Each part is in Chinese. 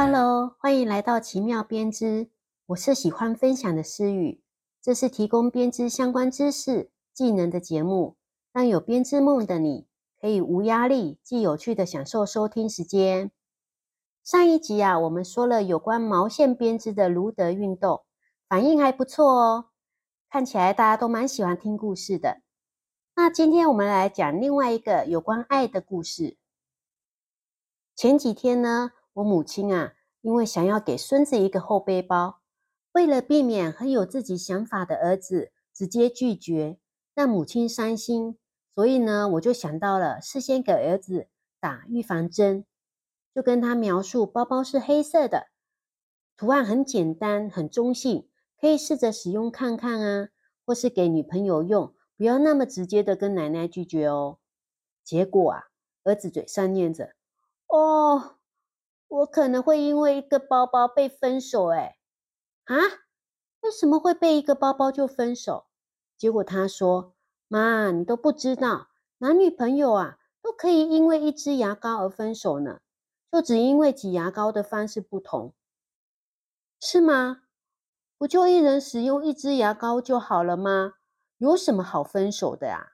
Hello，欢迎来到奇妙编织。我是喜欢分享的思雨，这是提供编织相关知识、技能的节目，让有编织梦的你可以无压力、既有趣的享受收听时间。上一集啊，我们说了有关毛线编织的卢德运动，反应还不错哦，看起来大家都蛮喜欢听故事的。那今天我们来讲另外一个有关爱的故事。前几天呢，我母亲啊，因为想要给孙子一个厚背包，为了避免很有自己想法的儿子直接拒绝，让母亲伤心，所以呢，我就想到了事先给儿子打预防针，就跟他描述包包是黑色的，图案很简单，很中性，可以试着使用看看啊，或是给女朋友用，不要那么直接的跟奶奶拒绝哦。结果啊，儿子嘴上念着。哦，我可能会因为一个包包被分手，哎，啊，为什么会被一个包包就分手？结果他说：“妈，你都不知道，男女朋友啊都可以因为一支牙膏而分手呢，就只因为挤牙膏的方式不同，是吗？不就一人使用一支牙膏就好了吗？有什么好分手的啊？”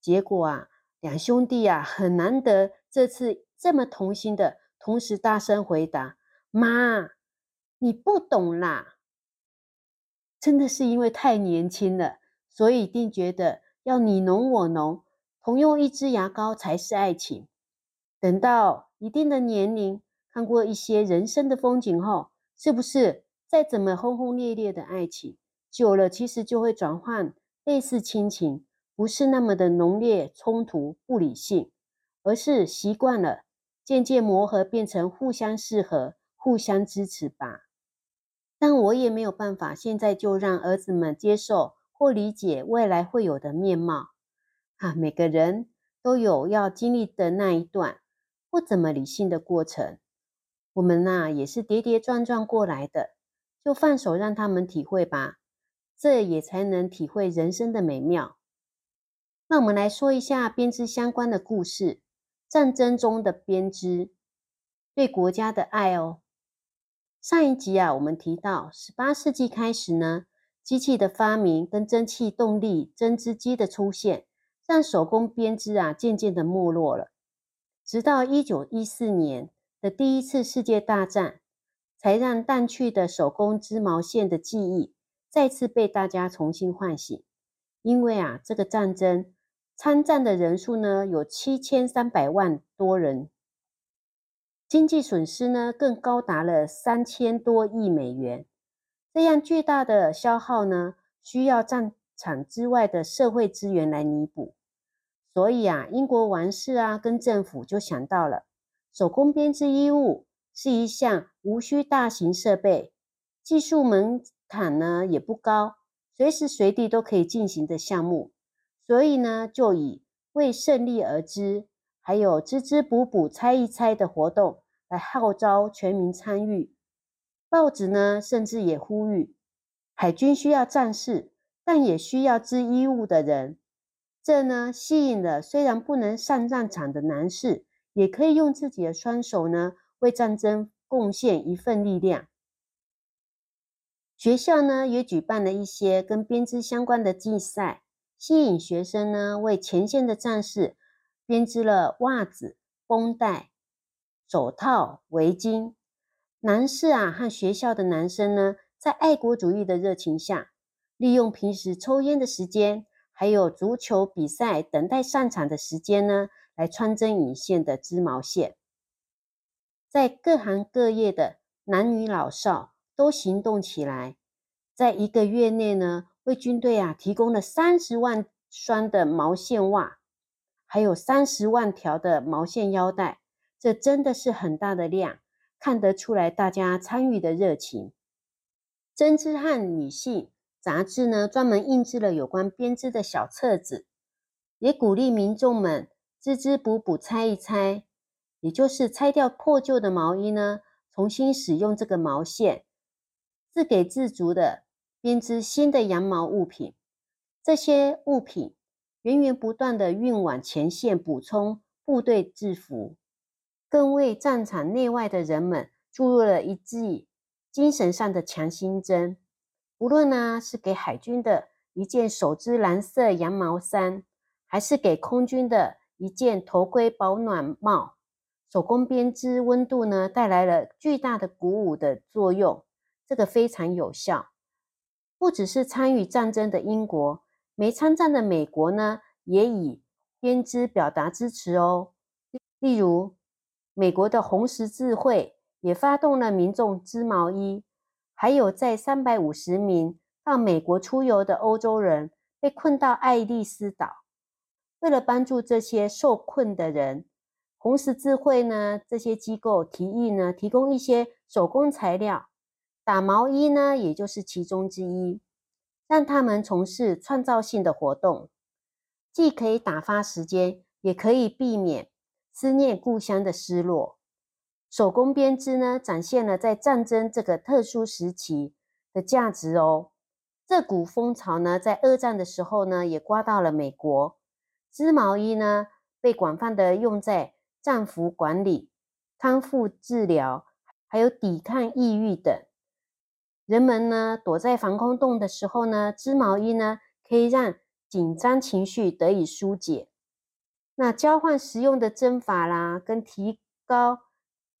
结果啊，两兄弟啊很难得这次。这么同心的同时大声回答：“妈，你不懂啦！真的是因为太年轻了，所以一定觉得要你侬我侬，同用一支牙膏才是爱情。等到一定的年龄，看过一些人生的风景后，是不是再怎么轰轰烈烈的爱情，久了其实就会转换类似亲情，不是那么的浓烈冲突不理性，而是习惯了。”渐渐磨合，变成互相适合、互相支持吧。但我也没有办法，现在就让儿子们接受或理解未来会有的面貌。啊，每个人都有要经历的那一段不怎么理性的过程。我们呐，也是跌跌撞撞过来的，就放手让他们体会吧。这也才能体会人生的美妙。那我们来说一下编织相关的故事。战争中的编织，对国家的爱哦。上一集啊，我们提到十八世纪开始呢，机器的发明跟蒸汽动力针织机的出现，让手工编织啊渐渐的没落了。直到一九一四年的第一次世界大战，才让淡去的手工织毛线的记忆再次被大家重新唤醒。因为啊，这个战争。参战的人数呢有七千三百万多人，经济损失呢更高达了三千多亿美元。这样巨大的消耗呢，需要战场之外的社会资源来弥补。所以啊，英国王室啊跟政府就想到了，手工编织衣物是一项无需大型设备、技术门槛呢也不高、随时随地都可以进行的项目。所以呢，就以为胜利而织，还有织织补补、猜一猜的活动来号召全民参与。报纸呢，甚至也呼吁海军需要战士，但也需要织衣物的人。这呢，吸引了虽然不能上战场的男士，也可以用自己的双手呢，为战争贡献一份力量。学校呢，也举办了一些跟编织相关的竞赛。吸引学生呢，为前线的战士编织了袜子、绷带、手套、围巾。男士啊，和学校的男生呢，在爱国主义的热情下，利用平时抽烟的时间，还有足球比赛等待上场的时间呢，来穿针引线的织毛线。在各行各业的男女老少都行动起来，在一个月内呢。为军队啊提供了三十万双的毛线袜，还有三十万条的毛线腰带，这真的是很大的量，看得出来大家参与的热情。针织和女性杂志呢，专门印制了有关编织的小册子，也鼓励民众们织织补补拆一拆，也就是拆掉破旧的毛衣呢，重新使用这个毛线，自给自足的。编织新的羊毛物品，这些物品源源不断的运往前线，补充部队制服，更为战场内外的人们注入了一剂精神上的强心针。无论呢是给海军的一件手织蓝色羊毛衫，还是给空军的一件头盔保暖帽，手工编织温度呢带来了巨大的鼓舞的作用，这个非常有效。不只是参与战争的英国，没参战的美国呢，也以编织表达支持哦。例如，美国的红十字会也发动了民众织毛衣，还有在三百五十名到美国出游的欧洲人被困到爱丽丝岛，为了帮助这些受困的人，红十字会呢这些机构提议呢提供一些手工材料，打毛衣呢也就是其中之一，让他们从事创造性的活动，既可以打发时间，也可以避免。思念故乡的失落，手工编织呢，展现了在战争这个特殊时期的价值哦。这股风潮呢，在二战的时候呢，也刮到了美国。织毛衣呢，被广泛的用在战俘管理、康复治疗，还有抵抗抑郁等。人们呢，躲在防空洞的时候呢，织毛衣呢，可以让紧张情绪得以疏解。那交换实用的针法啦，跟提高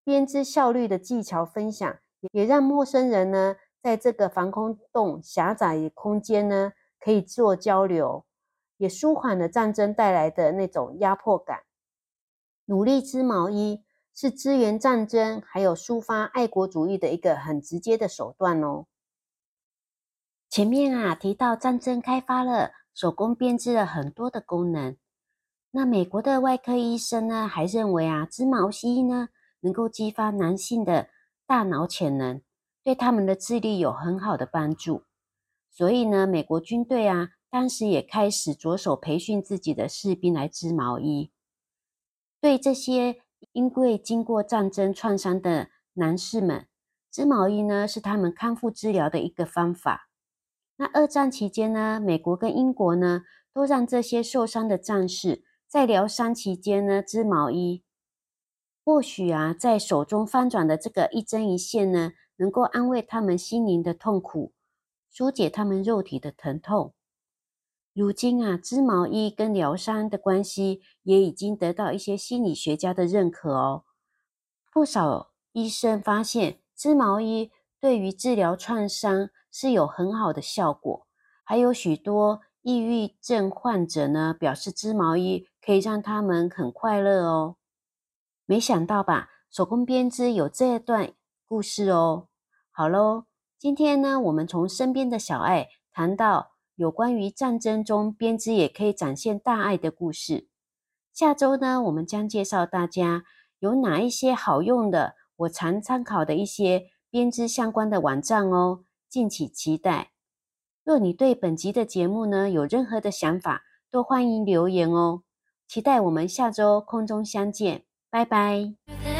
编织效率的技巧分享，也让陌生人呢，在这个防空洞狭窄的空间呢，可以做交流，也舒缓了战争带来的那种压迫感。努力织毛衣是支援战争，还有抒发爱国主义的一个很直接的手段哦。前面啊提到战争开发了手工编织了很多的功能。那美国的外科医生呢，还认为啊，织毛衣呢能够激发男性的大脑潜能，对他们的智力有很好的帮助。所以呢，美国军队啊，当时也开始着手培训自己的士兵来织毛衣。对这些因为经过战争创伤的男士们，织毛衣呢是他们康复治疗的一个方法。那二战期间呢，美国跟英国呢都让这些受伤的战士。在疗伤期间呢，织毛衣，或许啊，在手中翻转的这个一针一线呢，能够安慰他们心灵的痛苦，疏解他们肉体的疼痛。如今啊，织毛衣跟疗伤的关系也已经得到一些心理学家的认可哦。不少医生发现，织毛衣对于治疗创伤是有很好的效果，还有许多。抑郁症患者呢，表示织毛衣可以让他们很快乐哦。没想到吧，手工编织有这段故事哦。好喽，今天呢，我们从身边的小爱谈到有关于战争中编织也可以展现大爱的故事。下周呢，我们将介绍大家有哪一些好用的，我常参考的一些编织相关的网站哦，敬请期待。若你对本集的节目呢有任何的想法，都欢迎留言哦。期待我们下周空中相见，拜拜。